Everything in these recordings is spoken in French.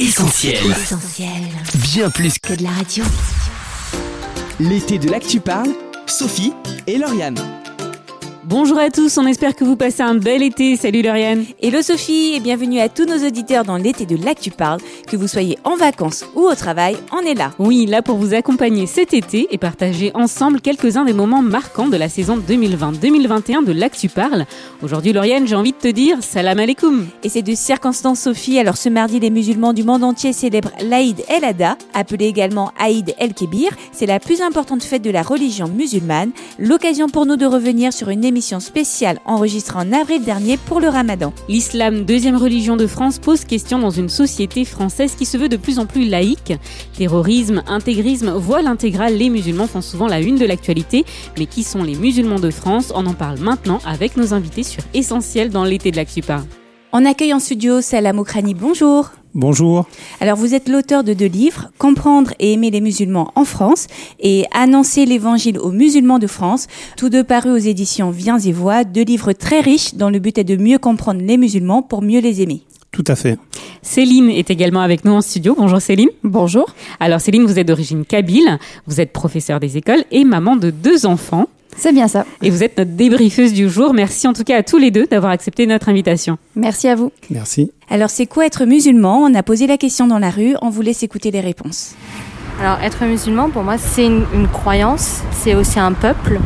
Essentiel. Essentiel. Bien plus que Que de la radio. l'été de l'actu parle, Sophie et Lauriane. Bonjour à tous, on espère que vous passez un bel été. Salut Lauriane. Hello Sophie et bienvenue à tous nos auditeurs dans l'été de l'Actu Parle. Que vous soyez en vacances ou au travail, on est là. Oui, là pour vous accompagner cet été et partager ensemble quelques-uns des moments marquants de la saison 2020-2021 de l'Actu Parle. Aujourd'hui Lauriane, j'ai envie de te dire salam alaikum. Et c'est de circonstances Sophie, alors ce mardi les musulmans du monde entier célèbrent l'Aïd El Adha, appelé également Aïd El Kébir. C'est la plus importante fête de la religion musulmane. L'occasion pour nous de revenir sur une émission spéciale enregistrée en avril dernier pour le ramadan. L'islam, deuxième religion de France, pose question dans une société française qui se veut de plus en plus laïque. Terrorisme, intégrisme, voile intégrale, les musulmans font souvent la une de l'actualité. Mais qui sont les musulmans de France? On en parle maintenant avec nos invités sur Essentiel dans l'été de l'Actu Parle. On accueille en studio Salam Okrani, bonjour. Bonjour. Alors vous êtes l'auteur de deux livres, Comprendre et aimer les musulmans en France et Annoncer l'évangile aux musulmans de France, tous deux parus aux éditions Viens et Voix, deux livres très riches dont le but est de mieux comprendre les musulmans pour mieux les aimer. Tout à fait. Céline est également avec nous en studio. Bonjour Céline. Bonjour. Alors Céline, vous êtes d'origine kabyle, vous êtes professeure des écoles et maman de deux enfants. C'est bien ça. Et vous êtes notre débriefeuse du jour. Merci en tout cas à tous les deux d'avoir accepté notre invitation. Merci à vous. Merci. Alors c'est quoi être musulman? On a posé la question dans la rue, on vous laisse écouter les réponses. Alors être musulman pour moi c'est une, une croyance, c'est aussi un peuple.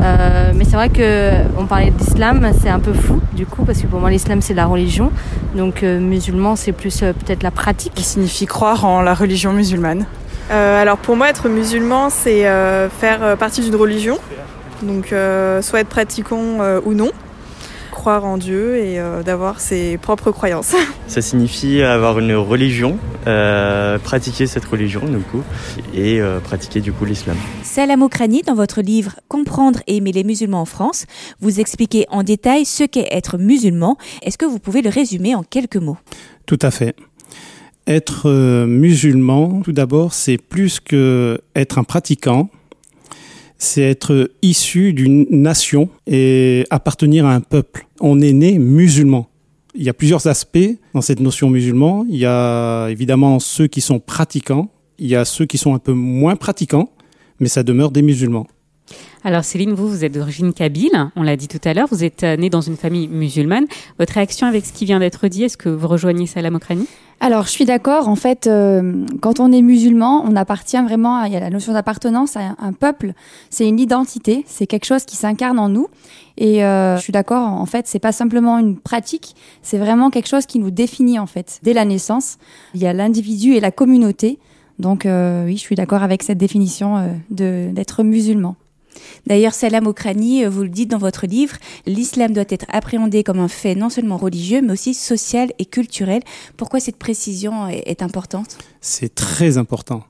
Euh, mais c'est vrai que on parlait d'islam, c'est un peu fou du coup parce que pour moi l'islam c'est la religion, donc euh, musulman c'est plus euh, peut-être la pratique. qui signifie croire en la religion musulmane. Euh, alors pour moi, être musulman, c'est euh, faire partie d'une religion, donc euh, soit être pratiquant euh, ou non, croire en Dieu et euh, d'avoir ses propres croyances. Ça signifie avoir une religion, euh, pratiquer cette religion du coup, et euh, pratiquer du coup l'islam. Salam Okrani, dans votre livre Comprendre et aimer les musulmans en France, vous expliquez en détail ce qu'est être musulman. Est-ce que vous pouvez le résumer en quelques mots? Tout à fait. Être musulman, tout d'abord, c'est plus que être un pratiquant. C'est être issu d'une nation et appartenir à un peuple. On est né musulman. Il y a plusieurs aspects dans cette notion musulman. Il y a évidemment ceux qui sont pratiquants. Il y a ceux qui sont un peu moins pratiquants, mais ça demeure des musulmans. Alors Céline, vous, vous êtes d'origine kabyle, on l'a dit tout à l'heure, vous êtes euh, née dans une famille musulmane. Votre réaction avec ce qui vient d'être dit, est-ce que vous rejoignez Salam Okrani Alors, je suis d'accord. En fait, euh, quand on est musulman, on appartient vraiment. à- Il y a la notion d'appartenance à un, un peuple. C'est une identité. C'est quelque chose qui s'incarne en nous. Et euh, je suis d'accord. En fait, c'est pas simplement une pratique. C'est vraiment quelque chose qui nous définit en fait dès la naissance. Il y a l'individu et la communauté. Donc euh, oui, je suis d'accord avec cette définition euh, de d'être musulman. D'ailleurs, Salam Okrani, euh, vous le dites dans votre livre, l'islam doit être appréhendé comme un fait non seulement religieux, mais aussi social et culturel. Pourquoi cette précision est importante? C'est très important.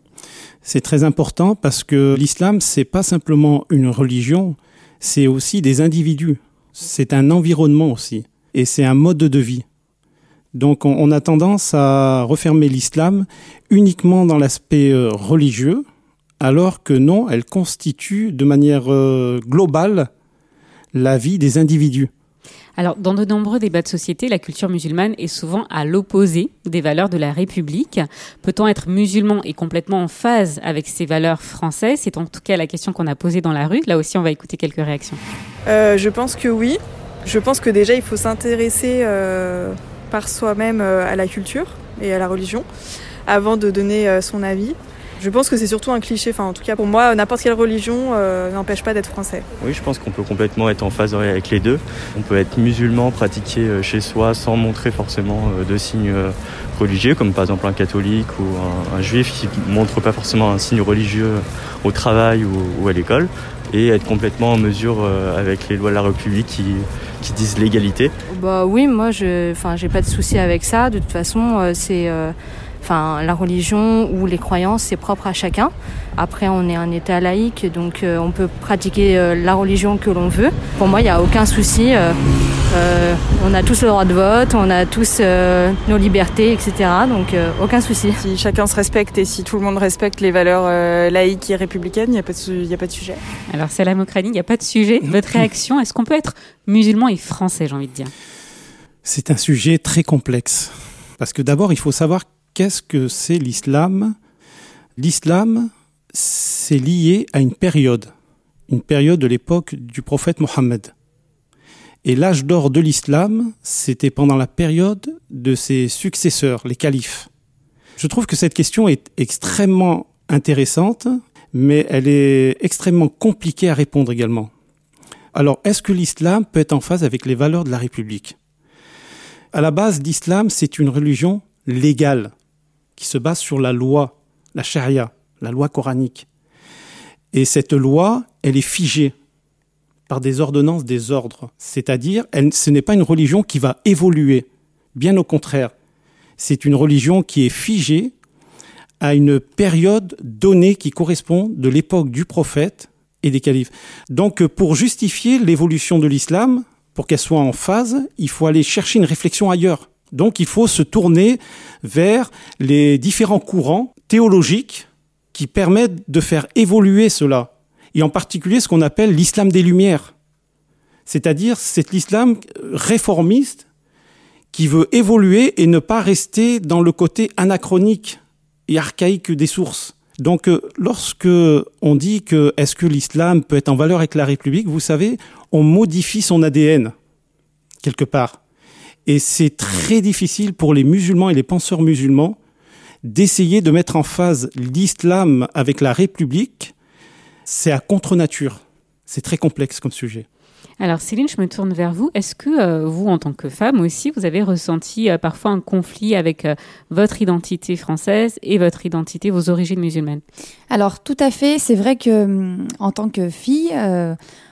C'est très important parce que l'islam, c'est pas simplement une religion, c'est aussi des individus. C'est un environnement aussi. Et c'est un mode de vie. Donc on, on a tendance à refermer l'islam uniquement dans l'aspect euh, religieux, alors que non, elle constitue de manière euh, globale la vie des individus. Alors, dans de nombreux débats de société, la culture musulmane est souvent à l'opposé des valeurs de la République. Peut-on être musulman et complètement en phase avec ces valeurs françaises? C'est en tout cas la question qu'on a posée dans la rue. Là aussi, on va écouter quelques réactions. Euh, je pense que oui. Je pense que déjà, il faut s'intéresser euh, par soi-même euh, à la culture et à la religion avant de donner euh, son avis. Je pense que c'est surtout un cliché. Enfin, en tout cas, pour moi, n'importe quelle religion euh, n'empêche pas d'être français. Oui, je pense qu'on peut complètement être en phase avec les deux. On peut être musulman, pratiquer euh, chez soi sans montrer forcément euh, de signes religieux, comme par exemple un catholique ou un, un juif qui montre pas forcément un signe religieux au travail ou, ou à l'école, et être complètement en mesure avec les lois de la République qui, qui disent l'égalité. Bah oui, moi je, enfin j'ai pas de souci avec ça. De toute façon, c'est, euh, enfin la religion ou les croyances, c'est propre à chacun. Après, on est un État laïque, donc euh, on peut pratiquer euh, la religion que l'on veut. Pour moi, il n'y a aucun souci. euh, euh, on a tous le droit de vote, on a tous euh, nos libertés, etc. Donc euh, aucun souci. Si chacun se respecte et si tout le monde respecte les valeurs euh, laïques et républicaines, il n'y a, pas de su- il y a pas de sujet. Alors, Salam Okrani, il n'y a pas de sujet. Votre réaction, est-ce qu'on peut être musulman et français, j'ai envie de dire? C'est un sujet très complexe. Parce que d'abord, il faut savoir qu'est-ce que c'est l'islam? L'islam, c'est lié à une période, une période de l'époque du prophète Mohammed. Et l'âge d'or de l'islam, c'était pendant la période de ses successeurs, les califes. Je trouve que cette question est extrêmement intéressante, mais elle est extrêmement compliquée à répondre également. Alors, est-ce que l'islam peut être en phase avec les valeurs de la République? À la base, l'islam, c'est une religion légale, qui se base sur la loi, la charia, la loi coranique. Et cette loi, elle est figée par des ordonnances des ordres. C'est-à-dire, ce n'est pas une religion qui va évoluer. Bien au contraire. C'est une religion qui est figée à une période donnée qui correspond de l'époque du prophète et des califes. Donc, pour justifier l'évolution de l'islam, pour qu'elle soit en phase, il faut aller chercher une réflexion ailleurs. Donc, il faut se tourner vers les différents courants théologiques qui permettent de faire évoluer cela et en particulier ce qu'on appelle l'islam des Lumières. C'est-à-dire, c'est l'islam réformiste qui veut évoluer et ne pas rester dans le côté anachronique et archaïque des sources. Donc, euh, lorsque on dit que est-ce que l'islam peut être en valeur avec la République, vous savez, on modifie son ADN quelque part. Et c'est très difficile pour les musulmans et les penseurs musulmans d'essayer de mettre en phase l'islam avec la République c'est à contre-nature. C'est très complexe comme sujet. Alors Céline, je me tourne vers vous. Est-ce que euh, vous, en tant que femme aussi, vous avez ressenti euh, parfois un conflit avec euh, votre identité française et votre identité, vos origines musulmanes? Alors tout à fait. C'est vrai que hum, en tant que fille,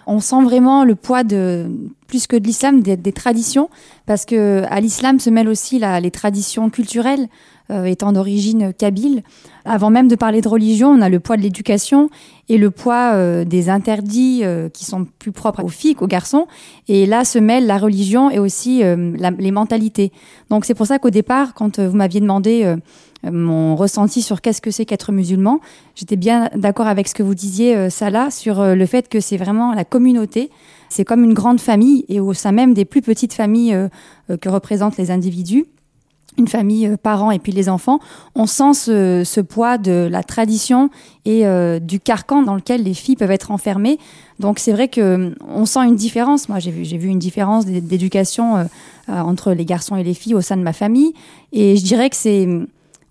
on sent vraiment le poids de plus que de l'islam des, traditions, parce que à l'islam se mêlent aussi les traditions culturelles. Euh, étant d'origine kabyle. Avant même de parler de religion, on a le poids de l'éducation et le poids euh, des interdits euh, qui sont plus propres aux filles qu'aux garçons. Et là se mêlent la religion et aussi les mentalités. Donc c'est pour ça qu'au départ, quand vous m'aviez demandé mon ressenti sur qu'est-ce que c'est qu'être musulman, j'étais bien d'accord avec ce que vous disiez, Salah, sur le fait que c'est vraiment la communauté. C'est comme une grande famille et au sein même des plus petites familles que représentent les individus une famille, euh, parents et puis les enfants, on sent ce, poids de la tradition et euh, du carcan dans lequel les filles peuvent être enfermées. Donc c'est vrai que euh, on sent une différence. Moi, j'ai vu, j'ai vu une différence d'éducation entre les garçons et les filles au sein de ma famille, et je dirais que c'est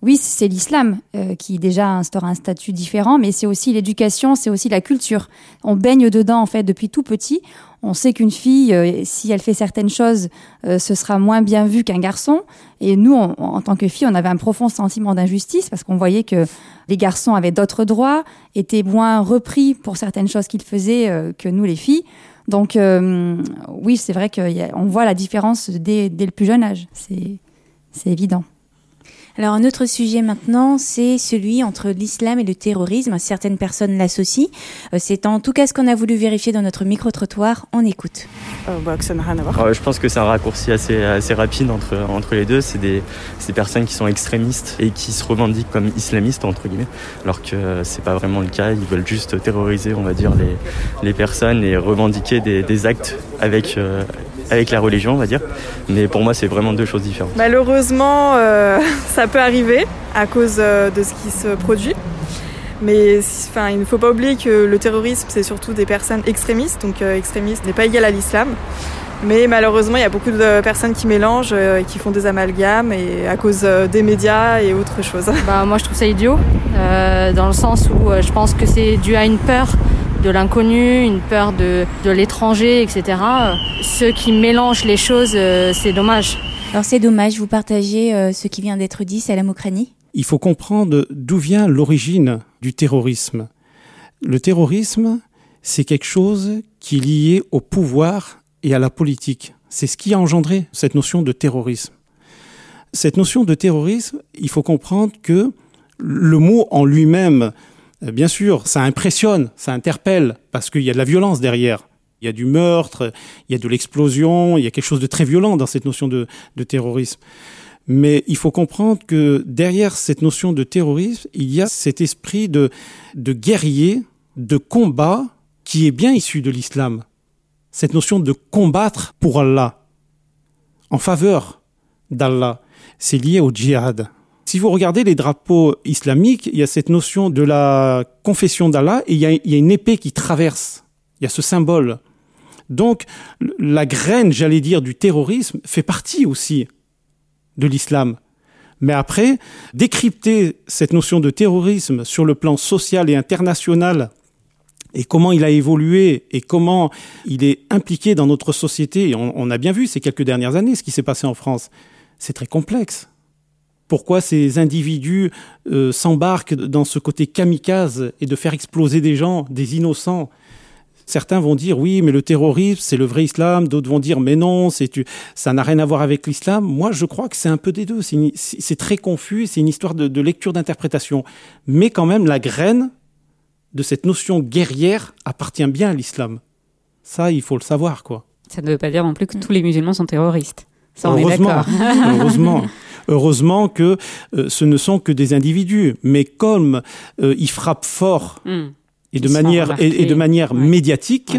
oui, c'est l'islam qui déjà instaure un statut différent, mais c'est aussi l'éducation, c'est aussi la culture. On baigne dedans en fait depuis tout petit. On sait qu'une fille, euh, si elle fait certaines choses, euh, ce sera moins bien vu qu'un garçon. Et nous, en tant que fille, on avait un profond sentiment d'injustice parce qu'on voyait que les garçons avaient d'autres droits, étaient moins repris pour certaines choses qu'ils faisaient euh, que nous, les filles. Donc oui, c'est vrai qu'on voit la différence dès, dès le plus jeune âge. C'est évident. Alors un autre sujet maintenant, c'est celui entre l'islam et le terrorisme. Certaines personnes l'associent. Euh, c'est en tout cas ce qu'on a voulu vérifier dans notre micro-trottoir. On écoute. Euh, rien à voir. je pense que c'est un raccourci assez, assez rapide entre, entre les deux. C'est des, des, personnes qui sont extrémistes et qui se revendiquent comme islamistes, entre guillemets, alors que c'est pas vraiment le cas. Ils veulent juste terroriser, on va dire, les, les personnes et revendiquer des, des actes avec, euh, avec la religion, on va dire. Mais pour moi, c'est vraiment deux choses différentes. Malheureusement, euh, ça peut arriver à cause euh, de ce qui se produit. Mais enfin, il ne faut pas oublier que le terrorisme, c'est surtout des personnes extrémistes. Donc, euh, extrémiste n'est pas égal à l'islam. Mais malheureusement, il y a beaucoup de personnes qui mélangent et qui font des amalgames et à cause des médias et autre chose. Bah, moi, je trouve ça idiot, dans le sens où je pense que c'est dû à une peur de l'inconnu, une peur de, de l'étranger, etc. Ceux qui mélangent les choses, euh, c'est dommage. Alors c'est dommage, vous partagez euh, ce qui vient d'être dit, c'est la Mokrani Il faut comprendre d'où vient l'origine du terrorisme. Le terrorisme, c'est quelque chose qui est lié au pouvoir et à la politique. C'est ce qui a engendré cette notion de terrorisme. Cette notion de terrorisme, il faut comprendre que le mot en lui-même euh, bien sûr, ça impressionne, ça interpelle, parce qu'il y a de la violence derrière. Il y a du meurtre, il y a de l'explosion, il y a quelque chose de très violent dans cette notion de, terrorisme. Mais il faut comprendre que derrière cette notion de terrorisme, il y a cet esprit de, guerrier, de combat, qui est bien issu de l'islam. Cette notion de combattre pour Allah, en faveur d'Allah, c'est lié au djihad. Si vous regardez les drapeaux islamiques, il y a cette notion de la confession d'Allah et il y a une épée qui traverse. Il y a ce symbole. Donc la graine, j'allais dire, du terrorisme fait partie aussi de l'islam. Mais après, décrypter cette notion de terrorisme sur le plan social et international et comment il a évolué et comment il est impliqué dans notre société, et on, a bien vu ces quelques dernières années ce qui s'est passé en France, c'est très complexe. Pourquoi ces individus euh, s'embarquent dans ce côté kamikaze et de faire exploser des gens, des innocents Certains vont dire oui, mais le terrorisme, c'est le vrai islam. D'autres vont dire mais non, c'est ça n'a rien à voir avec l'islam. Moi, je crois que c'est un peu des deux. C'est très confus. C'est une histoire de, de lecture d'interprétation. Mais quand même, la graine de cette notion guerrière appartient bien à l'islam. Ça, il faut le savoir, quoi. Ça ne veut pas dire non plus que tous les musulmans sont terroristes. Ça, on heureusement, est d'accord. heureusement, heureusement que euh, ce ne sont que des individus. Mais comme euh, ils frappent fort Hmm. Et de manière et, et de manière Ouais. médiatique,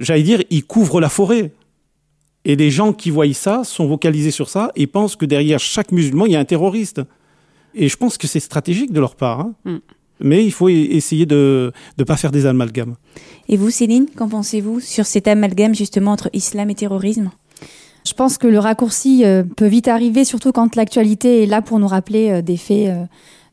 j'allais dire, ils couvrent la forêt. Et les gens qui voient ça sont vocalisés sur ça et pensent que derrière chaque musulman, il y a un terroriste. Et je pense que c'est stratégique de leur part. hein. Mm. Mais il faut e- essayer de ne pas faire des amalgames. Et vous, Céline, qu'en pensez-vous sur cet amalgame justement entre islam et terrorisme? Je pense que le raccourci euh, peut vite arriver, surtout quand l'actualité est là pour nous rappeler euh, des faits, euh,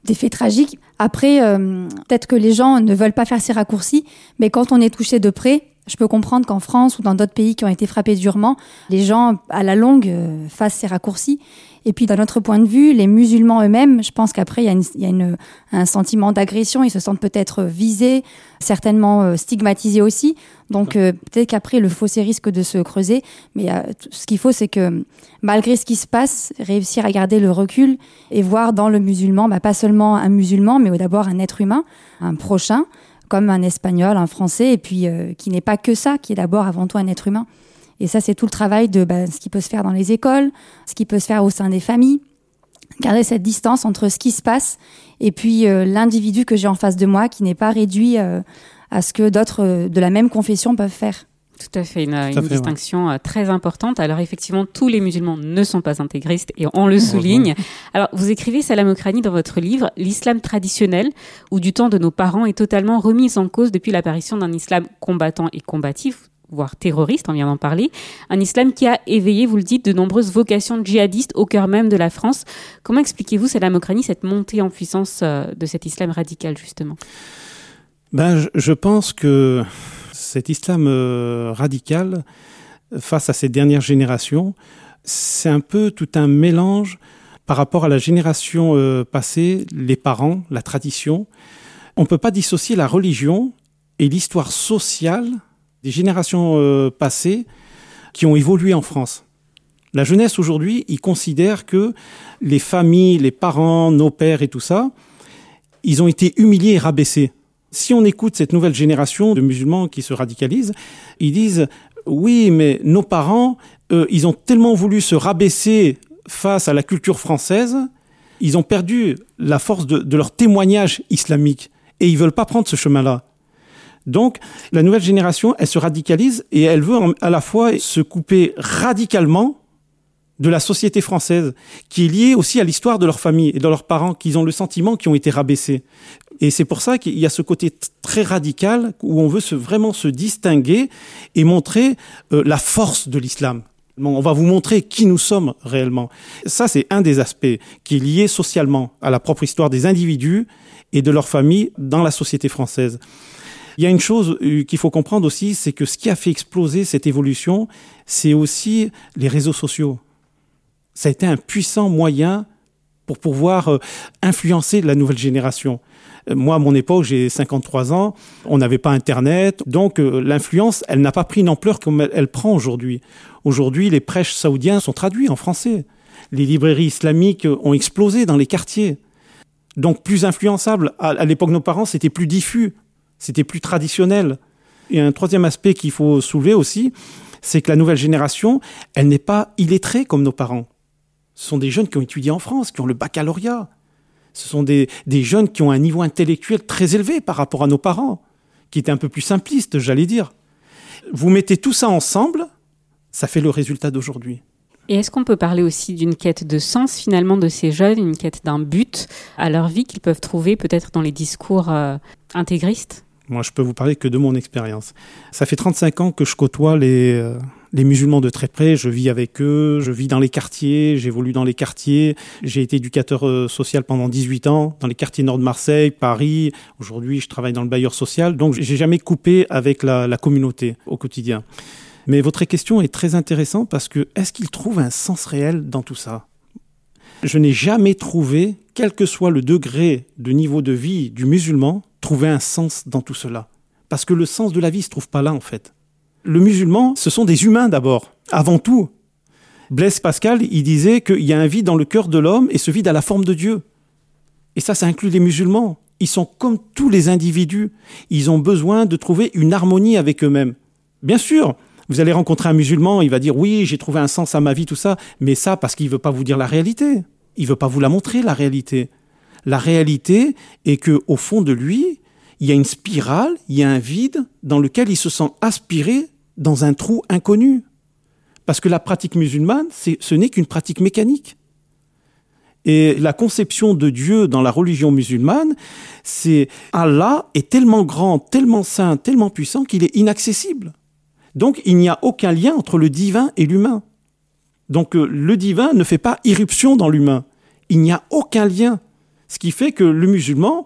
des faits tragiques. Après, euh, peut-être que les gens ne veulent pas faire ces raccourcis, mais quand on est touché de près, je peux comprendre qu'en France ou dans d'autres pays qui ont été frappés durement, les gens à la longue euh, fassent ces raccourcis. Et puis d'un autre point de vue, les musulmans eux-mêmes, je pense qu'après il y a, une- y a une- un sentiment d'agression, ils se sentent peut-être visés, certainement euh, stigmatisés aussi. Donc euh, peut-être qu'après le fossé risque de se creuser, mais euh, ce qu'il faut c'est que malgré ce qui se passe, réussir à garder le recul et voir dans le musulman, bah, pas seulement un musulman, mais d'abord un être humain, un prochain, comme un espagnol, un français, et puis euh, qui n'est pas que ça, qui est d'abord avant tout un être humain. Et ça, c'est tout le travail de bah, ce qui peut se faire dans les écoles, ce qui peut se faire au sein des familles. Garder cette distance entre ce qui se passe et puis euh, l'individu que j'ai en face de moi qui n'est pas réduit euh, à ce que d'autres euh, de la même confession peuvent faire. Tout à fait, une, une fait, ouais. distinction euh, très importante. Alors effectivement, tous les musulmans ne sont pas intégristes et on le souligne. Alors vous écrivez, Salam Okrani, dans votre livre, l'islam traditionnel ou du temps de nos parents est totalement remis en cause depuis l'apparition d'un islam combattant et combatif voire terroriste, on vient d'en parler, un islam qui a éveillé, vous le dites, de nombreuses vocations djihadistes au cœur même de la France. Comment expliquez-vous, Salam Okrani, cette montée en puissance euh, de cet islam radical, justement? Ben, je, pense que cet islam euh, radical, face à ces dernières générations, c'est un peu tout un mélange par rapport à la génération euh, passée, les parents, la tradition. On ne peut pas dissocier la religion et l'histoire sociale des générations euh, passées qui ont évolué en France. La jeunesse aujourd'hui, ils considèrent que les familles, les parents, nos pères et tout ça, ils ont été humiliés et rabaissés. Si on écoute cette nouvelle génération de musulmans qui se radicalisent, ils disent oui, mais nos parents, ils ont tellement voulu se rabaisser face à la culture française, ils ont perdu la force de, leur témoignage islamique et ils veulent pas prendre ce chemin-là. Donc, la nouvelle génération, elle se radicalise et elle veut à la fois se couper radicalement de la société française, qui est liée aussi à l'histoire de leur famille et de leurs parents, qu'ils ont le sentiment qu'ils ont été rabaissés. Et c'est pour ça qu'il y a ce côté très radical où on veut vraiment se distinguer et montrer euh, la force de l'islam. On va vous montrer qui nous sommes réellement. Ça, c'est un des aspects qui est lié socialement à la propre histoire des individus et de leur famille dans la société française. Il y a une chose euh, qu'il faut comprendre aussi, c'est que ce qui a fait exploser cette évolution, c'est aussi les réseaux sociaux. Ça a été un puissant moyen pour pouvoir euh, influencer la nouvelle génération. Moi, à mon époque, j'ai 53 ans, on n'avait pas Internet, donc euh, l'influence, elle n'a pas pris une ampleur comme elle, prend aujourd'hui. Aujourd'hui, les prêches saoudiens sont traduits en français. Les librairies islamiques euh, ont explosé dans les quartiers. Donc plus influençable. À, à l'époque nos parents, c'était plus diffus, c'était plus traditionnel. Et un troisième aspect qu'il faut soulever aussi, c'est que la nouvelle génération, elle n'est pas illettrée comme nos parents. Ce sont des jeunes qui ont étudié en France, qui ont le baccalauréat. Ce sont des, des jeunes qui ont un niveau intellectuel très élevé par rapport à nos parents, qui étaient un peu plus simplistes, j'allais dire. Vous mettez tout ça ensemble, ça fait le résultat d'aujourd'hui. Et est-ce qu'on peut parler aussi d'une quête de sens finalement de ces jeunes, une quête d'un but à leur vie qu'ils peuvent trouver peut-être dans les discours euh, intégristes? Moi, je peux vous parler que de mon expérience. Ça fait 35 ans que je côtoie les, euh, les musulmans de très près. Je vis avec eux, je vis dans les quartiers, j'évolue dans les quartiers. J'ai été éducateur euh, social pendant 18 ans dans les quartiers nord de Marseille, Paris. Aujourd'hui, je travaille dans le bailleur social. Donc, j'ai jamais coupé avec la, la communauté au quotidien. Mais votre question est très intéressante parce que est-ce qu'il trouve un sens réel dans tout ça? Je n'ai jamais trouvé, quel que soit le degré de niveau de vie du musulman, trouver un sens dans tout cela. Parce que le sens de la vie ne se trouve pas là en fait. Le musulman, ce sont des humains d'abord, avant tout. Blaise Pascal, il disait qu'il y a un vide dans le cœur de l'homme et ce vide a la forme de Dieu. Et ça, ça inclut les musulmans. Ils sont comme tous les individus. Ils ont besoin de trouver une harmonie avec eux-mêmes. Bien sûr, vous allez rencontrer un musulman, il va dire oui, j'ai trouvé un sens à ma vie, tout ça, mais ça parce qu'il veut pas vous dire la réalité. Il veut pas vous la montrer, la réalité. La réalité est que, au fond de lui, il y a une spirale, il y a un vide dans lequel il se sent aspiré dans un trou inconnu. Parce que la pratique musulmane, ce n'est qu'une pratique mécanique. Et la conception de Dieu dans la religion musulmane, c'est Allah est tellement grand, tellement saint, tellement puissant qu'il est inaccessible. Donc il n'y a aucun lien entre le divin et l'humain. Donc euh, le divin ne fait pas irruption dans l'humain. Il n'y a aucun lien. Ce qui fait que le musulman,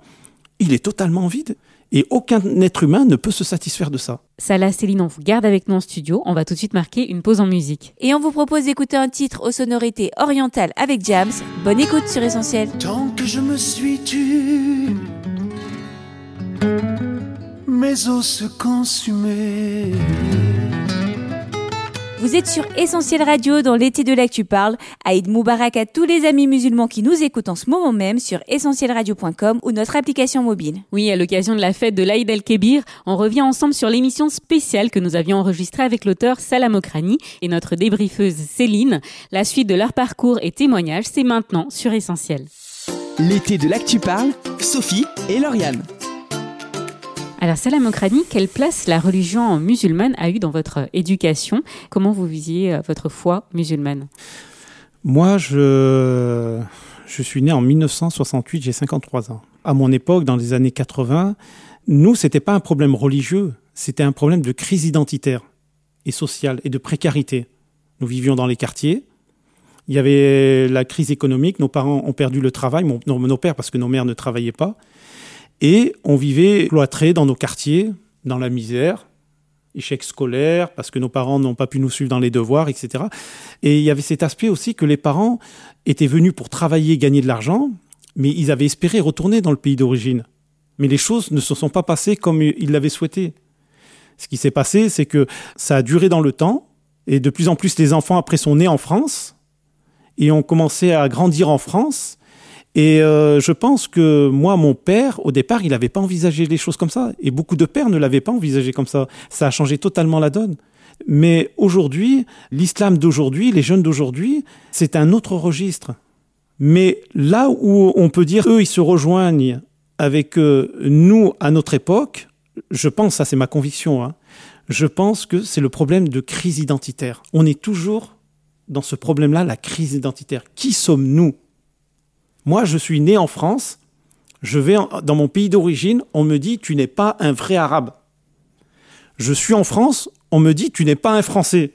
il est totalement vide. Et aucun être humain ne peut se satisfaire de ça. Salah Céline, on vous garde avec nous en studio. On va tout de suite marquer une pause en musique. Et on vous propose d'écouter un titre aux sonorités orientales avec Jams. Bonne écoute sur Essentiel. Tant que je me suis tu, mes os se consumaient. Vous êtes sur Essentiel Radio dans l'été de l'actu parle. Aïd Moubarak à tous les amis musulmans qui nous écoutent en ce moment même sur essentielradio.com ou notre application mobile. Oui, à l'occasion de la fête de l'Aïd el-Kébir, on revient ensemble sur l'émission spéciale que nous avions enregistrée avec l'auteur Salam Okrani et notre débriefeuse Céline. La suite de leur parcours et témoignages, c'est maintenant sur Essentiel. L'été de l'actu parle, Sophie et Lauriane. Alors, Salam Okrani, quelle place la religion musulmane a eu dans votre éducation? Comment vous visiez euh, votre foi musulmane? Moi, je, suis né en 1968, j'ai 53 ans. À mon époque, dans les années 80, nous, c'était pas un problème religieux, c'était un problème de crise identitaire et sociale et de précarité. Nous vivions dans les quartiers. Il y avait la crise économique. Nos parents ont perdu le travail, nos pères parce que nos mères ne travaillaient pas. Et on vivait cloîtrés dans nos quartiers, dans la misère, échec scolaire, parce que nos parents n'ont pas pu nous suivre dans les devoirs, etc. Et il y avait cet aspect aussi que les parents étaient venus pour travailler, gagner de l'argent, mais ils avaient espéré retourner dans le pays d'origine. Mais les choses ne se sont pas passées comme ils l'avaient souhaité. Ce qui s'est passé, c'est que ça a duré dans le temps, et de plus en plus les enfants après sont nés en France, et ont commencé à grandir en France, et euh, je pense que moi, mon père, au départ, il n'avait pas envisagé les choses comme ça. Et beaucoup de pères ne l'avaient pas envisagé comme ça. Ça a changé totalement la donne. Mais aujourd'hui, l'islam d'aujourd'hui, les jeunes d'aujourd'hui, c'est un autre registre. Mais là où on peut dire, eux, ils se rejoignent avec euh, nous à notre époque, je pense, ça c'est ma conviction, hein, je pense que c'est le problème de crise identitaire. On est toujours dans ce problème-là, la crise identitaire. Qui sommes-nous? Moi, je suis né en France, je vais dans mon pays d'origine, on me dit tu n'es pas un vrai arabe. Je suis en France, on me dit tu n'es pas un français.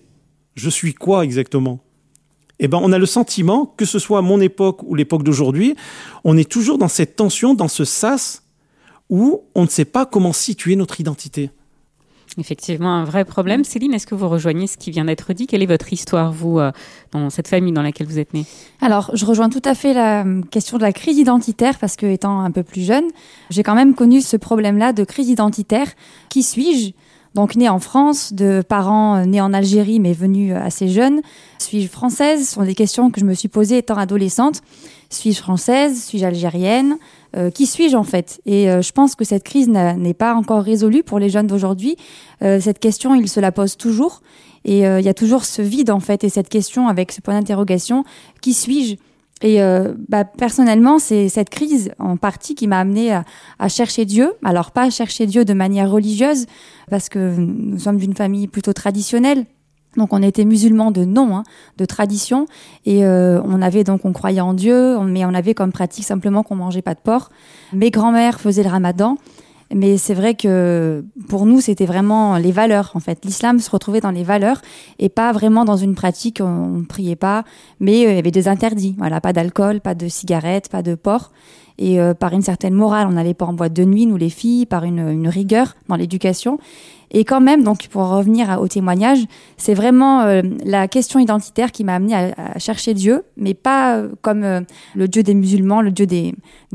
Je suis quoi exactement? Eh ben, on a le sentiment que ce soit mon époque ou l'époque d'aujourd'hui, on est toujours dans cette tension, dans ce sas où on ne sait pas comment situer notre identité. Effectivement, un vrai problème. Céline, est-ce que vous rejoignez ce qui vient d'être dit? Quelle est votre histoire, vous, euh, dans cette famille dans laquelle vous êtes née? Alors, je rejoins tout à fait la euh, question de la crise identitaire parce que, étant un peu plus jeune, j'ai quand même connu ce problème-là de crise identitaire. Qui suis-je? Donc née en France, de parents euh, nés en Algérie mais venus assez jeunes. Suis-je française? Ce sont des questions que je me suis posées étant adolescente. Suis-je française? Suis-je algérienne? Euh, Qui suis-je en fait? Et euh, je pense que cette crise n'est pas encore résolue pour les jeunes d'aujourd'hui. Euh, cette question, ils se la posent toujours. Et il y a toujours ce vide en fait et cette question avec ce point d'interrogation. Qui suis-je? Et bah, personnellement, c'est cette crise en partie qui m'a amené à, à, chercher Dieu. Alors pas chercher Dieu de manière religieuse, parce que nous sommes d'une famille plutôt traditionnelle, Donc on était musulmans de nom, hein, de tradition, et euh, on avait donc on croyait en Dieu, mais on avait comme pratique simplement qu'on mangeait pas de porc. Mes grands-mères faisaient le Ramadan, mais c'est vrai que pour nous c'était vraiment les valeurs en fait. L'islam se retrouvait dans les valeurs et pas vraiment dans une pratique. On, ne priait pas, mais euh, il y avait des interdits. Voilà, pas d'alcool, pas de cigarettes, pas de porc. Et euh, par une certaine morale, on n'allait pas en boîte de nuit, nous les filles, par une, une rigueur dans l'éducation. Et quand même, donc pour revenir au témoignage, c'est vraiment euh, la question identitaire qui m'a amené à, chercher Dieu, mais pas euh, comme euh, le Dieu des musulmans, le Dieu des,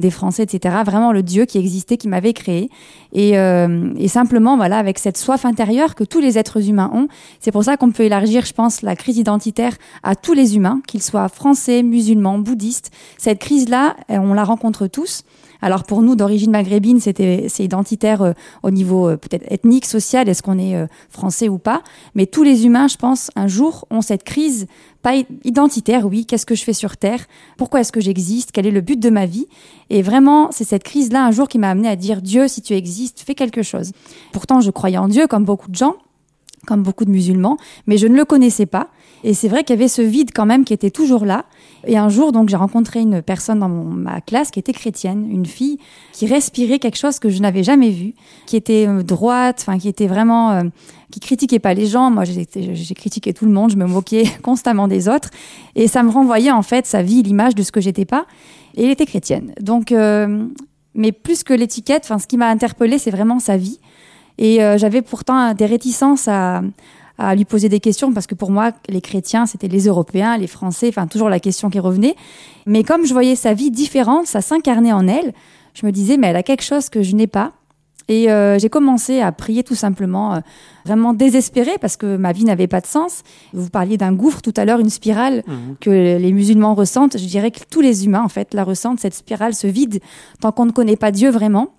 Français, etc. Vraiment le Dieu qui existait, qui m'avait créé. Et, et, simplement, voilà, avec cette soif intérieure que tous les êtres humains ont. C'est pour ça qu'on peut élargir, je pense, la crise identitaire à tous les humains, qu'ils soient français, musulmans, bouddhistes. Cette crise-là, on la rencontre tous. Alors pour nous d'origine maghrébine, c'était c'est identitaire euh, au niveau euh, peut-être ethnique, social, est-ce qu'on est euh, français ou pas Mais tous les humains, je pense, un jour ont cette crise pas identitaire, oui, qu'est-ce que je fais sur terre Pourquoi est-ce que j'existe Quel est le but de ma vie Et vraiment, c'est cette crise-là un jour qui m'a amené à dire Dieu, si tu existes, fais quelque chose. Pourtant, je croyais en Dieu comme beaucoup de gens, comme beaucoup de musulmans, mais je ne le connaissais pas. Et c'est vrai qu'il y avait ce vide quand même qui était toujours là. Et un jour, donc, j'ai rencontré une personne dans ma classe qui était chrétienne, une fille qui respirait quelque chose que je n'avais jamais vu, qui était euh, droite, enfin, qui était vraiment, euh, qui critiquait pas les gens. Moi, j'ai critiqué tout le monde, je me moquais constamment des autres, et ça me renvoyait en fait sa vie, l'image de ce que j'étais pas. Et elle était chrétienne. Donc, euh, mais plus que l'étiquette, enfin, ce qui m'a interpellée, c'est vraiment sa vie. Et j'avais pourtant des réticences à, à lui poser des questions parce que pour moi, les chrétiens, c'était les Européens, les Français, enfin toujours la question qui revenait. Mais comme je voyais sa vie différente, ça s'incarnait en elle, je me disais, mais elle a quelque chose que je n'ai pas. Et euh, j'ai commencé à prier tout simplement, euh, vraiment désespérée parce que ma vie n'avait pas de sens. Vous parliez d'un gouffre tout à l'heure, une spirale mmh. que les musulmans ressentent. Je dirais que tous les humains, en fait, la ressentent, cette spirale, ce vide, tant qu'on ne connaît pas Dieu vraiment.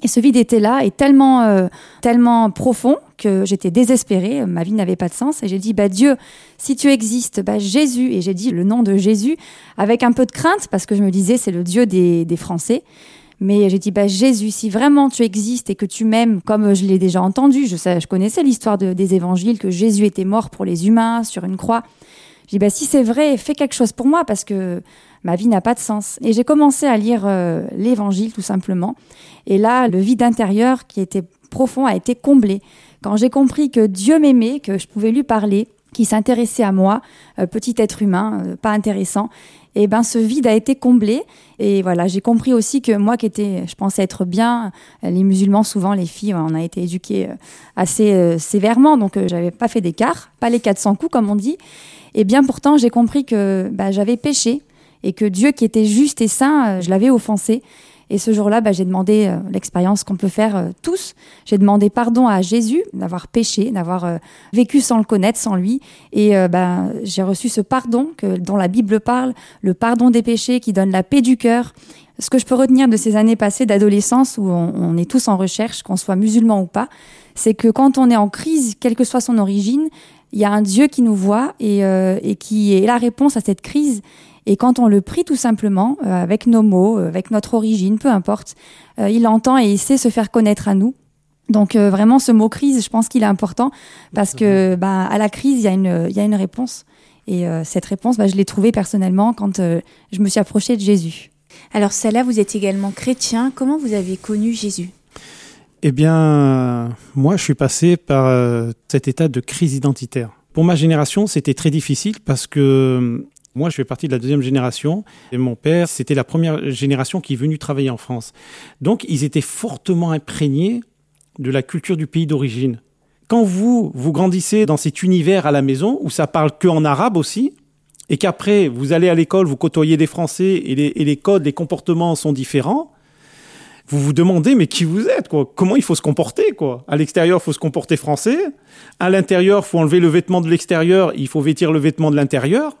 Et ce vide était là et tellement, euh, tellement profond que j'étais désespérée. Ma vie n'avait pas de sens. Et j'ai dit, bah, Dieu, si tu existes, bah, Jésus. Et j'ai dit le nom de Jésus avec un peu de crainte parce que je me disais, c'est le Dieu des, Français. Mais j'ai dit, bah, Jésus, si vraiment tu existes et que tu m'aimes, comme je l'ai déjà entendu, je, sais, je connaissais l'histoire de, des évangiles, que Jésus était mort pour les humains sur une croix. J'ai dit, bah, si c'est vrai, fais quelque chose pour moi parce que ma vie n'a pas de sens. Et j'ai commencé à lire euh, l'évangile tout simplement. Et là, le vide intérieur qui était profond a été comblé. Quand j'ai compris que Dieu m'aimait, que je pouvais lui parler, qui s'intéressait à moi, euh, petit être humain, euh, pas intéressant, et eh ben ce vide a été comblé. Et voilà, j'ai compris aussi que moi qui étais, je pensais être bien, les musulmans souvent, les filles, on a été éduquées assez sévèrement, donc j'avais pas fait d'écart, pas les 400 coups comme on dit. Et bien pourtant, j'ai compris que bah, j'avais péché et que Dieu qui était juste et saint, euh, je l'avais offensé. Et ce jour-là, bah, j'ai demandé euh, l'expérience qu'on peut faire euh, tous. J'ai demandé pardon à Jésus d'avoir péché, d'avoir vécu sans le connaître, sans lui. Et bah, j'ai reçu ce pardon que, dont la Bible parle, le pardon des péchés qui donne la paix du cœur. Ce que je peux retenir de ces années passées d'adolescence où on, est tous en recherche, qu'on soit musulman ou pas, c'est que quand on est en crise, quelle que soit son origine, il y a un Dieu qui nous voit et qui est la réponse à cette crise et quand on le prie tout simplement, euh, avec nos mots, euh, avec notre origine, peu importe, euh, il entend et il sait se faire connaître à nous. Donc vraiment, ce mot crise, je pense qu'il est important parce que bah, à la crise, il y, a une, il y a une réponse. Et cette réponse, bah, je l'ai trouvée personnellement quand je me suis approchée de Jésus. Alors Salah, vous êtes également chrétien. Comment vous avez connu Jésus? Eh bien, moi, je suis passé par cet état de crise identitaire. Pour ma génération, c'était très difficile parce que moi, je fais partie de la deuxième génération. Et mon père, c'était la première génération qui est venue travailler en France. Donc, ils étaient fortement imprégnés de la culture du pays d'origine. Quand vous, vous grandissez dans cet univers à la maison, où ça parle que en arabe aussi, et qu'après, vous allez à l'école, vous côtoyez des Français, et les, et les codes, les comportements sont différents, vous vous demandez mais qui vous êtes quoi? Comment il faut se comporter quoi? À l'extérieur, il faut se comporter français. À l'intérieur, il faut enlever le vêtement de l'extérieur, il faut vêtir le vêtement de l'intérieur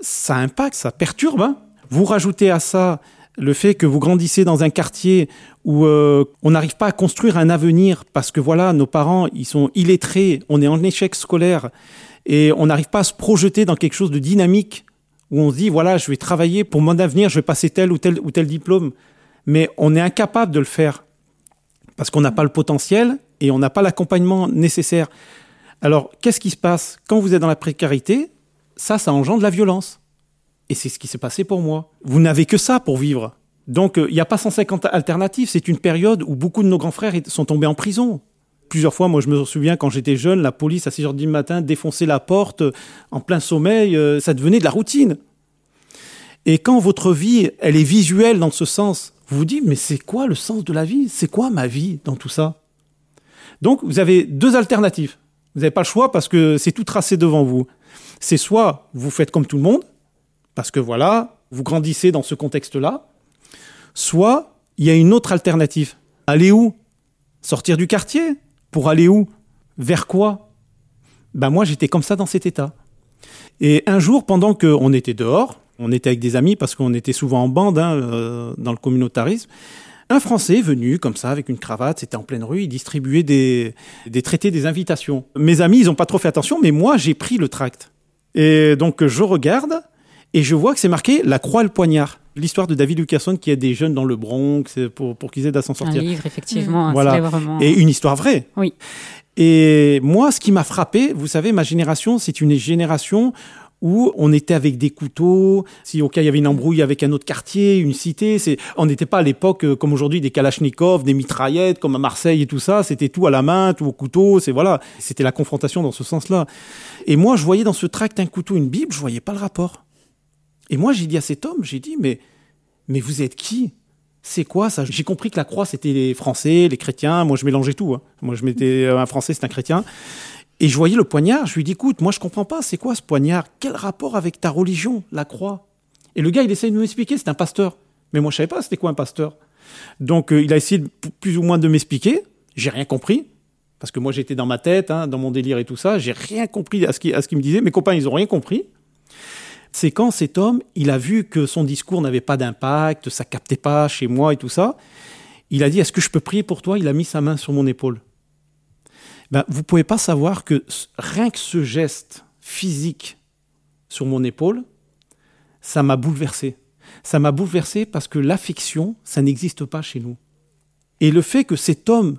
ça impacte, ça perturbe. Hein. vous rajoutez à ça le fait que vous grandissez dans un quartier où euh, on n'arrive pas à construire un avenir parce que voilà, nos parents, ils sont illettrés, on est en échec scolaire et on n'arrive pas à se projeter dans quelque chose de dynamique où on se dit voilà, je vais travailler pour mon avenir, je vais passer tel ou tel ou tel diplôme, mais on est incapable de le faire parce qu'on n'a pas le potentiel et on n'a pas l'accompagnement nécessaire. Alors, qu'est-ce qui se passe? Quand vous êtes dans la précarité, ça, ça engendre la violence. Et c'est ce qui s'est passé pour moi. Vous n'avez que ça pour vivre. Donc, euh, il n'y a pas 150 alternatives. C'est une période où beaucoup de nos grands frères sont tombés en prison. Plusieurs fois, moi, je me souviens, quand j'étais jeune, la police, à 6 h du matin, défonçait la porte euh, en plein sommeil. euh, Ça devenait de la routine. Et quand votre vie, elle est visuelle dans ce sens, vous vous dites, mais c'est quoi le sens de la vie? C'est quoi ma vie dans tout ça? Donc, vous avez deux alternatives. Vous n'avez pas le choix parce que c'est tout tracé devant vous. C'est soit vous faites comme tout le monde, parce que voilà, vous grandissez dans ce contexte-là, soit il y a une autre alternative. Aller où? Sortir du quartier? Pour aller où? Vers quoi? Ben moi j'étais comme ça dans cet état. Et un jour, pendant qu'on était dehors, on était avec des amis parce qu'on était souvent en bande hein, euh, dans le communautarisme, un Français venu comme ça avec une cravate, c'était en pleine rue, il distribuait des, des traités, des invitations. Mes amis, ils n'ont pas trop fait attention, mais moi j'ai pris le tract. Et donc je regarde et je vois que c'est marqué La croix et le poignard. L'histoire de David Lucasson qui aide des jeunes dans le Bronx pour, pour qu'ils aident à s'en Un sortir. livre, effectivement, un Voilà. Et une histoire vraie. Oui. Et moi, ce qui m'a frappé, vous savez, ma génération, c'est une génération où on était avec des couteaux. Si au cas il y avait une embrouille avec un autre quartier, une cité, c'est on n'était pas à l'époque euh, comme aujourd'hui des kalachnikovs, des mitraillettes comme à Marseille et tout ça. C'était tout à la main, tout au couteau. C'est voilà, c'était la confrontation dans ce sens-là. Et moi, je voyais dans ce tract un couteau, une bible, je voyais pas le rapport. Et moi, j'ai dit à cet homme, j'ai dit mais mais vous êtes qui? C'est quoi ça? J'ai compris que la croix, c'était les Français, les chrétiens. Moi, je mélangeais tout. hein. Moi, je mettais euh, un Français, c'est un chrétien. Et je voyais le poignard. Je lui dis, écoute, moi, je comprends pas. C'est quoi ce poignard? Quel rapport avec ta religion, la croix? Et le gars, il essaye de m'expliquer. C'est un pasteur. Mais moi, je savais pas c'était quoi un pasteur. Donc, euh, il a essayé plus ou moins de m'expliquer. J'ai rien compris. Parce que moi, j'étais dans ma tête, hein, dans mon délire et tout ça. J'ai rien compris à ce qu'il à ce qu'il me disait. Mes copains, ils ont rien compris. C'est quand cet homme, il a vu que son discours n'avait pas d'impact, ça captait pas chez moi et tout ça. Il a dit Est-ce que je peux prier pour toi? Il a mis sa main sur mon épaule. Ben, vous pouvez pas savoir que rien que ce geste physique sur mon épaule, ça m'a bouleversé. Ça m'a bouleversé parce que l'affection, ça n'existe pas chez nous. Et le fait que cet homme,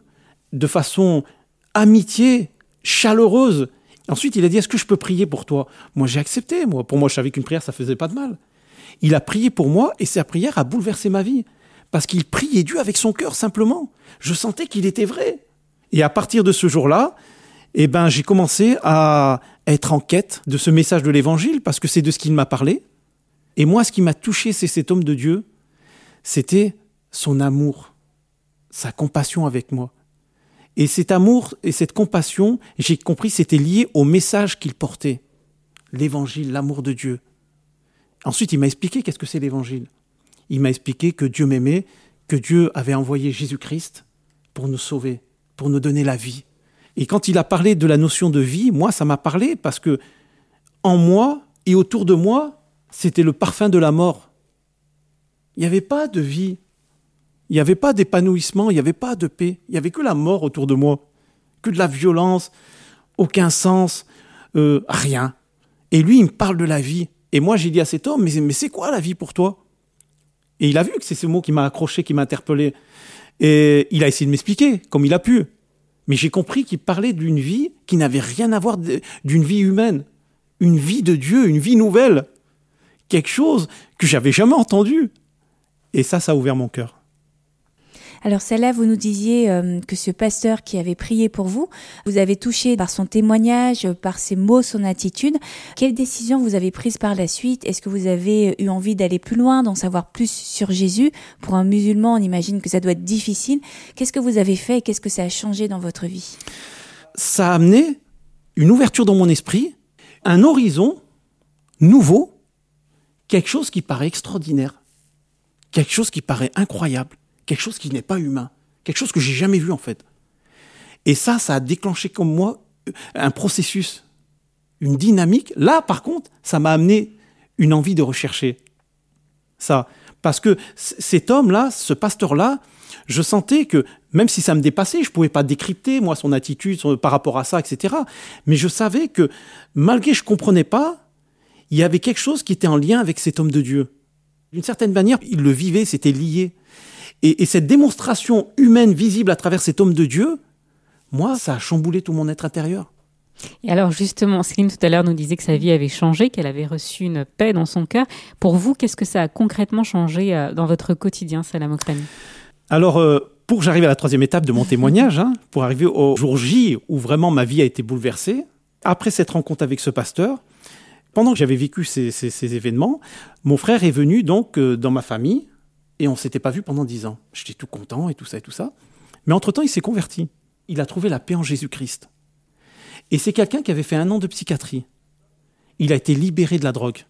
de façon amitié, chaleureuse, ensuite il a dit Est-ce que je peux prier pour toi? Moi j'ai accepté. Moi, pour moi, je savais qu'une prière, ça faisait pas de mal. Il a prié pour moi et sa prière a bouleversé ma vie. Parce qu'il priait Dieu avec son cœur, simplement. Je sentais qu'il était vrai. Et à partir de ce jour-là, eh ben, j'ai commencé à être en quête de ce message de l'évangile parce que c'est de ce qu'il m'a parlé. Et moi, ce qui m'a touché, c'est cet homme de Dieu. C'était son amour, sa compassion avec moi. Et cet amour et cette compassion, j'ai compris, c'était lié au message qu'il portait. L'évangile, l'amour de Dieu. Ensuite, il m'a expliqué qu'est-ce que c'est l'évangile. Il m'a expliqué que Dieu m'aimait, que Dieu avait envoyé Jésus-Christ pour nous sauver, pour nous donner la vie. Et quand il a parlé de la notion de vie, moi, ça m'a parlé parce que en moi et autour de moi, c'était le parfum de la mort. Il n'y avait pas de vie. Il n'y avait pas d'épanouissement, il n'y avait pas de paix. Il n'y avait que la mort autour de moi. Que de la violence, aucun sens, euh, rien. Et lui, il me parle de la vie. Et moi, j'ai dit à cet homme, mais, mais c'est quoi la vie pour toi? Et il a vu que c'est ce mot qui m'a accroché, qui m'a interpellé. Et il a essayé de m'expliquer, comme il a pu. Mais j'ai compris qu'il parlait d'une vie qui n'avait rien à voir d'une vie humaine. Une vie de Dieu, une vie nouvelle. Quelque chose que j'avais jamais entendu. Et ça, ça a ouvert mon cœur. Alors celle-là, vous nous disiez euh, que ce pasteur qui avait prié pour vous, vous avez touché par son témoignage, euh, par ses mots, son attitude. Quelle décision vous avez prise par la suite? Est-ce que vous avez eu envie d'aller plus loin, d'en savoir plus sur Jésus? Pour un musulman, on imagine que ça doit être difficile. Qu'est-ce que vous avez fait qu'est-ce que ça a changé dans votre vie? Ça a amené une ouverture dans mon esprit, un horizon nouveau, quelque chose qui paraît extraordinaire, quelque chose qui paraît incroyable, quelque chose qui n'est pas humain, quelque chose que j'ai jamais vu en fait. Et ça, ça a déclenché comme moi un processus, une dynamique. Là, par contre, ça m'a amené une envie de rechercher ça. Parce que cet homme-là, ce pasteur-là, je sentais que même si ça me dépassait, je pouvais pas décrypter moi son attitude par rapport à ça, etc. Mais je savais que malgré que je comprenais pas, il y avait quelque chose qui était en lien avec cet homme de Dieu. D'une certaine manière, il le vivait, c'était lié. Et, et cette démonstration humaine visible à travers cet homme de Dieu, moi, ça a chamboulé tout mon être intérieur. Et alors justement, Céline tout à l'heure nous disait que sa vie avait changé, qu'elle avait reçu une paix dans son cœur. Pour vous, qu'est-ce que ça a concrètement changé euh, dans votre quotidien, Salam Okrani Alors, euh, pour que j'arrive à la troisième étape de mon témoignage, hein, pour arriver au jour J où vraiment ma vie a été bouleversée, après cette rencontre avec ce pasteur, pendant que j'avais vécu ces, ces- ces événements, mon frère est venu donc euh, dans ma famille et on s'était pas vu pendant dix ans. J'étais tout content et tout ça et tout ça. Mais entre-temps, il s'est converti. Il a trouvé la paix en Jésus-Christ. Et c'est quelqu'un qui avait fait un an de psychiatrie. Il a été libéré de la drogue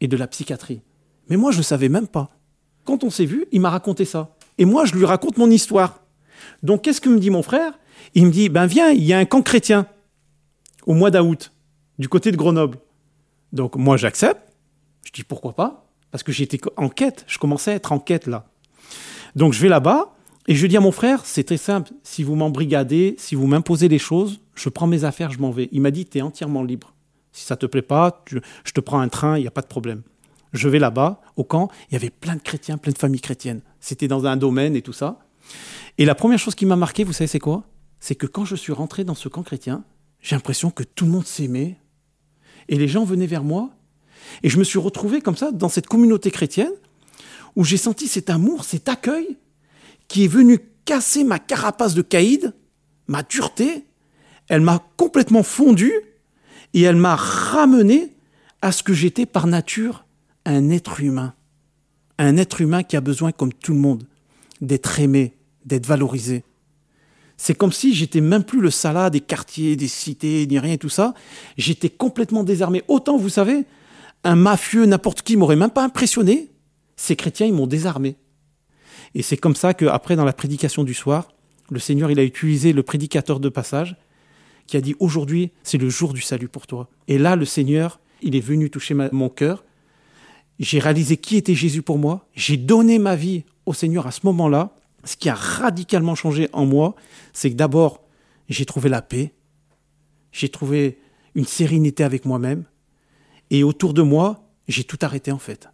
et de la psychiatrie. Mais moi, je ne savais même pas. Quand on s'est vu, il m'a raconté ça. Et moi, je lui raconte mon histoire. Donc, qu'est-ce que me dit mon frère? Il me dit, ben viens, il y a un camp chrétien au mois d'août, du côté de Grenoble. Donc, moi, j'accepte. Je dis, pourquoi pas? Parce que j'étais en quête. Je commençais à être en quête, là. Donc, je vais là-bas. Et je dis à mon frère, c'est très simple, si vous m'embrigadez, si vous m'imposez les choses, je prends mes affaires, je m'en vais. Il m'a dit, tu es entièrement libre. Si ça te plaît pas, je te prends un train, il n'y a pas de problème. Je vais là-bas, au camp, il y avait plein de chrétiens, plein de familles chrétiennes. C'était dans un domaine et tout ça. Et la première chose qui m'a marqué, vous savez c'est quoi? C'est que quand je suis rentré dans ce camp chrétien, j'ai l'impression que tout le monde s'aimait. Et les gens venaient vers moi. Et je me suis retrouvé comme ça dans cette communauté chrétienne où j'ai senti cet amour, cet accueil qui est venu casser ma carapace de caïd, ma dureté. Elle m'a complètement fondu et elle m'a ramené à ce que j'étais par nature un être humain. Un être humain qui a besoin, comme tout le monde, d'être aimé, d'être valorisé. C'est comme si j'étais même plus le salat des quartiers, des cités, ni rien tout ça. J'étais complètement désarmé. Autant, vous savez, un mafieux, n'importe qui m'aurait même pas impressionné. Ces chrétiens, ils m'ont désarmé. Et c'est comme ça qu'après, dans la prédication du soir, le Seigneur, il a utilisé le prédicateur de passage qui a dit aujourd'hui, c'est le jour du salut pour toi. Et là, le Seigneur, il est venu toucher mon cœur. J'ai réalisé qui était Jésus pour moi. J'ai donné ma vie au Seigneur à ce moment-là. Ce qui a radicalement changé en moi, c'est que d'abord, j'ai trouvé la paix. J'ai trouvé une sérénité avec moi-même. Et autour de moi, j'ai tout arrêté en fait.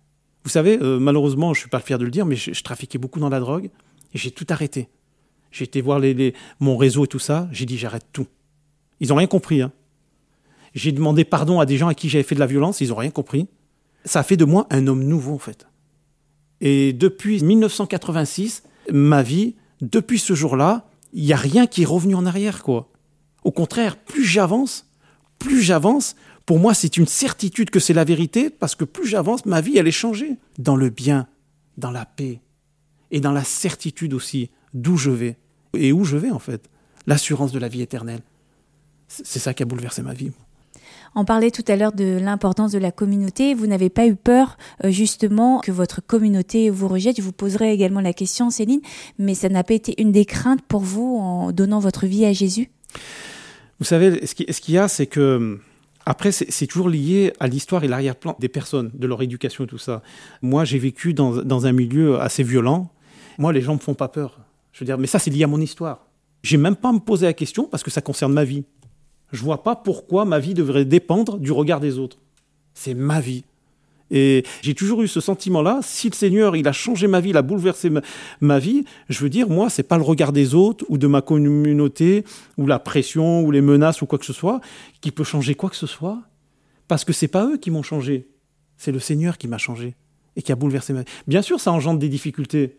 Vous savez, euh, malheureusement, je suis pas fier de le dire, mais je, trafiquais beaucoup dans la drogue et j'ai tout arrêté. J'ai été voir les, mon réseau et tout ça. J'ai dit j'arrête tout. Ils ont rien compris. Hein. J'ai demandé pardon à des gens à qui j'avais fait de la violence. Ils ont rien compris. Ça a fait de moi un homme nouveau en fait. Et depuis 1986, ma vie, depuis ce jour-là, il n'y a rien qui est revenu en arrière quoi. Au contraire, plus j'avance, plus j'avance, pour moi, c'est une certitude que c'est la vérité, parce que plus j'avance, ma vie, elle est changée. Dans le bien, dans la paix, et dans la certitude aussi d'où je vais. Et où je vais, en fait. L'assurance de la vie éternelle. C'est ça qui a bouleversé ma vie. On parlait tout à l'heure de l'importance de la communauté. Vous n'avez pas eu peur, euh, justement, que votre communauté vous rejette. Je vous poserai également la question, Céline, mais ça n'a pas été une des craintes pour vous en donnant votre vie à Jésus? Vous savez, ce qu'il y a, c'est que après, c'est toujours lié à l'histoire et l'arrière-plan des personnes, de leur éducation et tout ça. Moi, j'ai vécu dans, dans un milieu assez violent. Moi, les gens me font pas peur. Je veux dire, mais ça, c'est lié à mon histoire. J'ai même pas à me poser la question parce que ça concerne ma vie. Je vois pas pourquoi ma vie devrait dépendre du regard des autres. C'est ma vie. Et j'ai toujours eu ce sentiment-là. Si le Seigneur, il a changé ma vie, il a bouleversé ma, ma vie, je veux dire, moi, c'est pas le regard des autres ou de ma communauté ou la pression ou les menaces ou quoi que ce soit qui peut changer quoi que ce soit. Parce que c'est pas eux qui m'ont changé. C'est le Seigneur qui m'a changé et qui a bouleversé ma vie. Bien sûr, ça engendre des difficultés.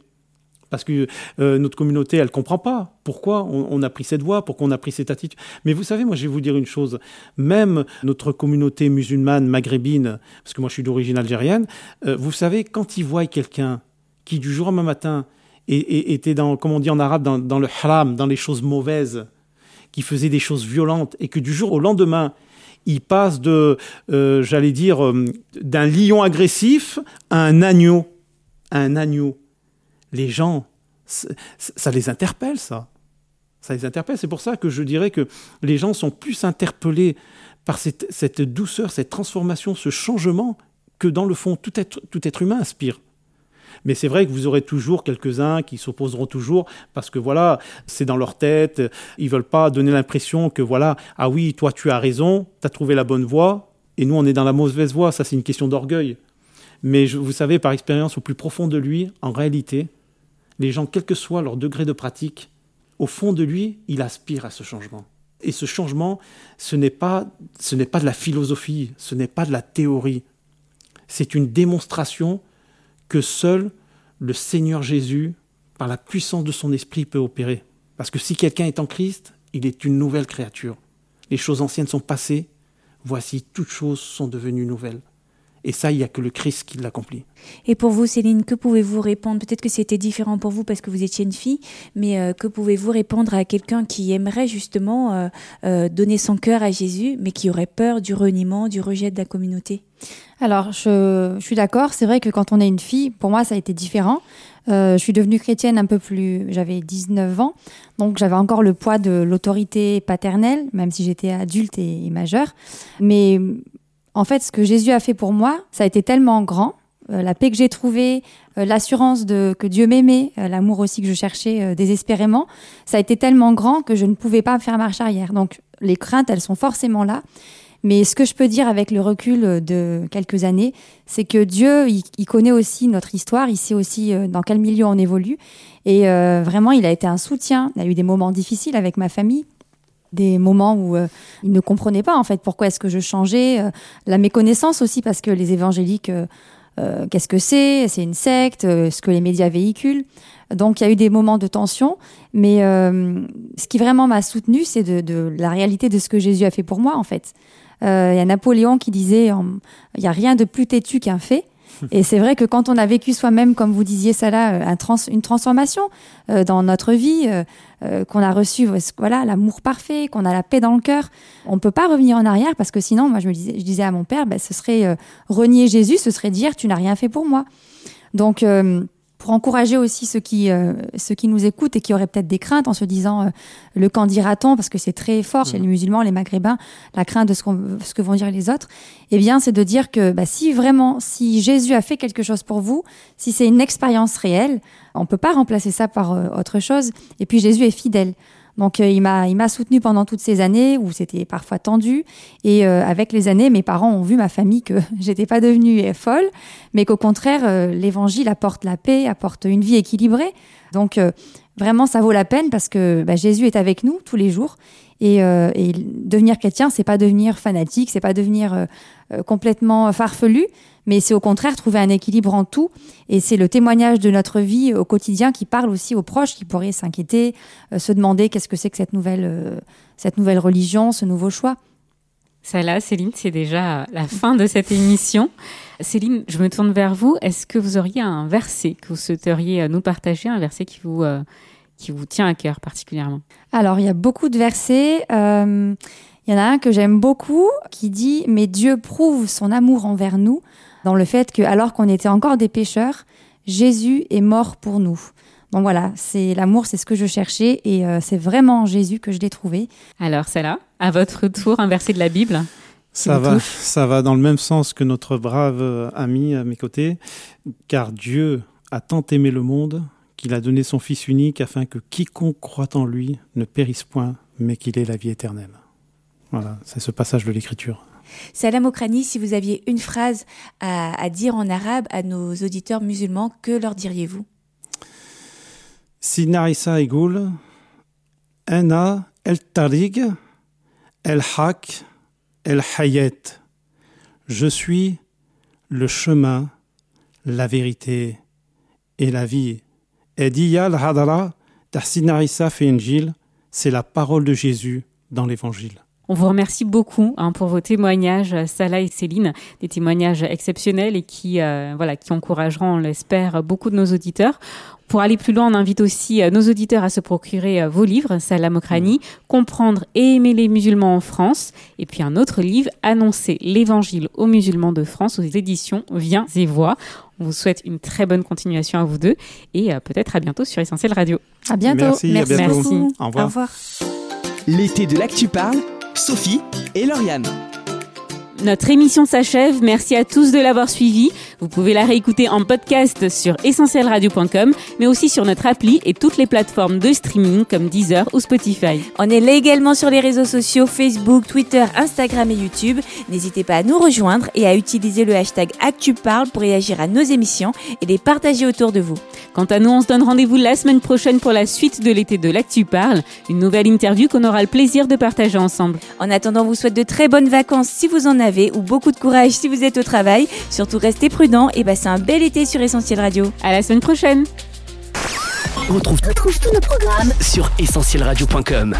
Parce que euh, notre communauté, elle comprend pas pourquoi on, a pris cette voie, pourquoi on a pris cette attitude. Mais vous savez, moi, je vais vous dire une chose. Même notre communauté musulmane maghrébine, parce que moi, je suis d'origine algérienne, euh, vous savez, quand ils voient quelqu'un qui, du jour au matin, était dans, comme on dit en arabe, dans, le haram, dans les choses mauvaises, qui faisait des choses violentes, et que du jour au lendemain, il passe de, euh, j'allais dire, d'un lion agressif à un agneau, à un agneau les gens, ça les interpelle, ça. Ça les interpelle. C'est pour ça que je dirais que les gens sont plus interpellés par cette, douceur, cette transformation, ce changement, que dans le fond, tout être, humain aspire. Mais c'est vrai que vous aurez toujours quelques-uns qui s'opposeront toujours parce que voilà, c'est dans leur tête. Ils veulent pas donner l'impression que voilà, ah oui, toi tu as raison, tu as trouvé la bonne voie et nous on est dans la mauvaise voie. Ça c'est une question d'orgueil. Mais vous savez, par expérience, au plus profond de lui, en réalité, les gens, quel que soit leur degré de pratique, au fond de lui, il aspire à ce changement. Et ce changement, ce n'est pas, ce n'est pas de la philosophie, ce n'est pas de la théorie. C'est une démonstration que seul le Seigneur Jésus, par la puissance de son esprit, peut opérer. Parce que si quelqu'un est en Christ, il est une nouvelle créature. Les choses anciennes sont passées, voici toutes choses sont devenues nouvelles. Et ça, il n'y a que le Christ qui l'accomplit. Et pour vous, Céline, que pouvez-vous répondre? Peut-être que c'était différent pour vous parce que vous étiez une fille, mais euh, que pouvez-vous répondre à quelqu'un qui aimerait justement euh, euh, donner son cœur à Jésus, mais qui aurait peur du reniement, du rejet de la communauté? Alors, je, je suis d'accord. C'est vrai que quand on est une fille, pour moi, ça a été différent. je suis devenue chrétienne un peu plus. J'avais 19 ans, donc j'avais encore le poids de l'autorité paternelle, même si j'étais adulte et, et majeure. Mais en fait, ce que Jésus a fait pour moi, ça a été tellement grand. Euh, la paix que j'ai trouvée, euh, l'assurance de que Dieu m'aimait, euh, l'amour aussi que je cherchais désespérément, ça a été tellement grand que je ne pouvais pas faire marche arrière. Donc les craintes, elles sont forcément là. Mais ce que je peux dire avec le recul de quelques années, c'est que Dieu, il, connaît aussi notre histoire, il sait aussi dans quel milieu on évolue. Et vraiment, il a été un soutien. Il a eu des moments difficiles avec ma famille, des moments où euh, ils ne comprenaient pas en fait pourquoi est-ce que je changeais, euh, la méconnaissance aussi parce que les évangéliques, euh, qu'est-ce que c'est? C'est une secte, ce que les médias véhiculent? Donc il y a eu des moments de tension, mais ce qui vraiment m'a soutenu, c'est de, de, la réalité de ce que Jésus a fait pour moi en fait. Il y a Napoléon qui disait il n'y a rien de plus têtu qu'un fait. Et c'est vrai que quand on a vécu soi-même, comme vous disiez ça là, trans, une transformation euh, dans notre vie, euh, euh, qu'on a reçu voilà l'amour parfait, qu'on a la paix dans le cœur, on peut pas revenir en arrière parce que sinon, moi je me disais, je disais à mon père, ben, ce serait renier Jésus, ce serait dire tu n'as rien fait pour moi. Donc pour encourager aussi ceux qui, euh, ceux qui nous écoutent et qui auraient peut-être des craintes en se disant euh, le camp dira-t-on, parce que c'est très fort chez les musulmans, les maghrébins, la crainte de ce, ce que vont dire les autres, eh bien, c'est de dire que bah, si vraiment, si Jésus a fait quelque chose pour vous, si c'est une expérience réelle, on peut pas remplacer ça par euh, autre chose. Et puis Jésus est fidèle. Donc euh, il m'a il m'a soutenu pendant toutes ces années où c'était parfois tendu et euh, avec les années mes parents ont vu ma famille que j'étais pas devenue folle mais qu'au contraire euh, l'évangile apporte la paix, apporte une vie équilibrée. Donc vraiment ça vaut la peine parce que bah, Jésus est avec nous tous les jours et, et devenir chrétien c'est pas devenir fanatique, c'est pas devenir complètement farfelu, mais c'est au contraire trouver un équilibre en tout. Et c'est le témoignage de notre vie au quotidien qui parle aussi aux proches qui pourraient s'inquiéter, euh, se demander qu'est-ce que c'est que cette nouvelle, euh, cette nouvelle religion, ce nouveau choix. Ça là, Céline, c'est déjà la fin de cette émission. Céline, je me tourne vers vous. Est-ce que vous auriez un verset que vous souhaiteriez euh, nous partager, un verset qui vous, qui vous tient à cœur particulièrement Alors, il y a beaucoup de versets. Il y en a un que j'aime beaucoup qui dit Mais Dieu prouve son amour envers nous dans le fait que, alors qu'on était encore des pécheurs, Jésus est mort pour nous. Donc voilà, c'est l'amour, c'est ce que je cherchais et euh, c'est vraiment en Jésus que je l'ai trouvé. Alors, c'est là, à votre tour, un verset de la Bible. Ça va, ça va dans le même sens que notre brave euh, ami à mes côtés, car Dieu a tant aimé le monde qu'il a donné son Fils unique afin que quiconque croit en lui ne périsse point, mais qu'il ait la vie éternelle. Voilà, c'est ce passage de l'Écriture. Salam Okrani, si vous aviez une phrase à, dire en arabe à nos auditeurs musulmans, que leur diriez-vous? Sinarissa Egoul, Ena El Tarig, El Hak, El Hayet. Je suis le chemin, la vérité et la vie. Ediyal Hadara, Sinarissa Fenjil, c'est la parole de Jésus dans l'Évangile. On vous remercie beaucoup hein, pour vos témoignages, Salah et Céline, des témoignages exceptionnels et qui, euh, voilà, qui encourageront, on l'espère, beaucoup de nos auditeurs. Pour aller plus loin, on invite aussi euh, nos auditeurs à se procurer euh, vos livres, Salah Mokrani, Comprendre et aimer les musulmans en France, et puis un autre livre, Annoncer l'évangile aux musulmans de France aux éditions Viens et Voix. On vous souhaite une très bonne continuation à vous deux et peut-être à bientôt sur Essentiel Radio. À bientôt. Merci. Merci. À bientôt. Au revoir. Au revoir. L'été de l'actu parle, Sophie et Lauriane. Notre émission s'achève. Merci à tous de l'avoir suivi. Vous pouvez la réécouter en podcast sur essentielradio.com, mais aussi sur notre appli et toutes les plateformes de streaming comme Deezer ou Spotify. On est là également sur les réseaux sociaux Facebook, Twitter, Instagram et YouTube. N'hésitez pas à nous rejoindre et à utiliser le hashtag ActuParle pour réagir à nos émissions et les partager autour de vous. Quant à nous, on se donne rendez-vous la semaine prochaine pour la suite de l'été de l'Actu Parle, une nouvelle interview qu'on aura le plaisir de partager ensemble. En attendant, on vous souhaite de très bonnes vacances si vous en avez ou beaucoup de courage si vous êtes au travail. Surtout restez prudents et passez un bel été sur Essentiel Radio. À la semaine prochaine. On retrouve, tous nos programmes sur essentielradio.com.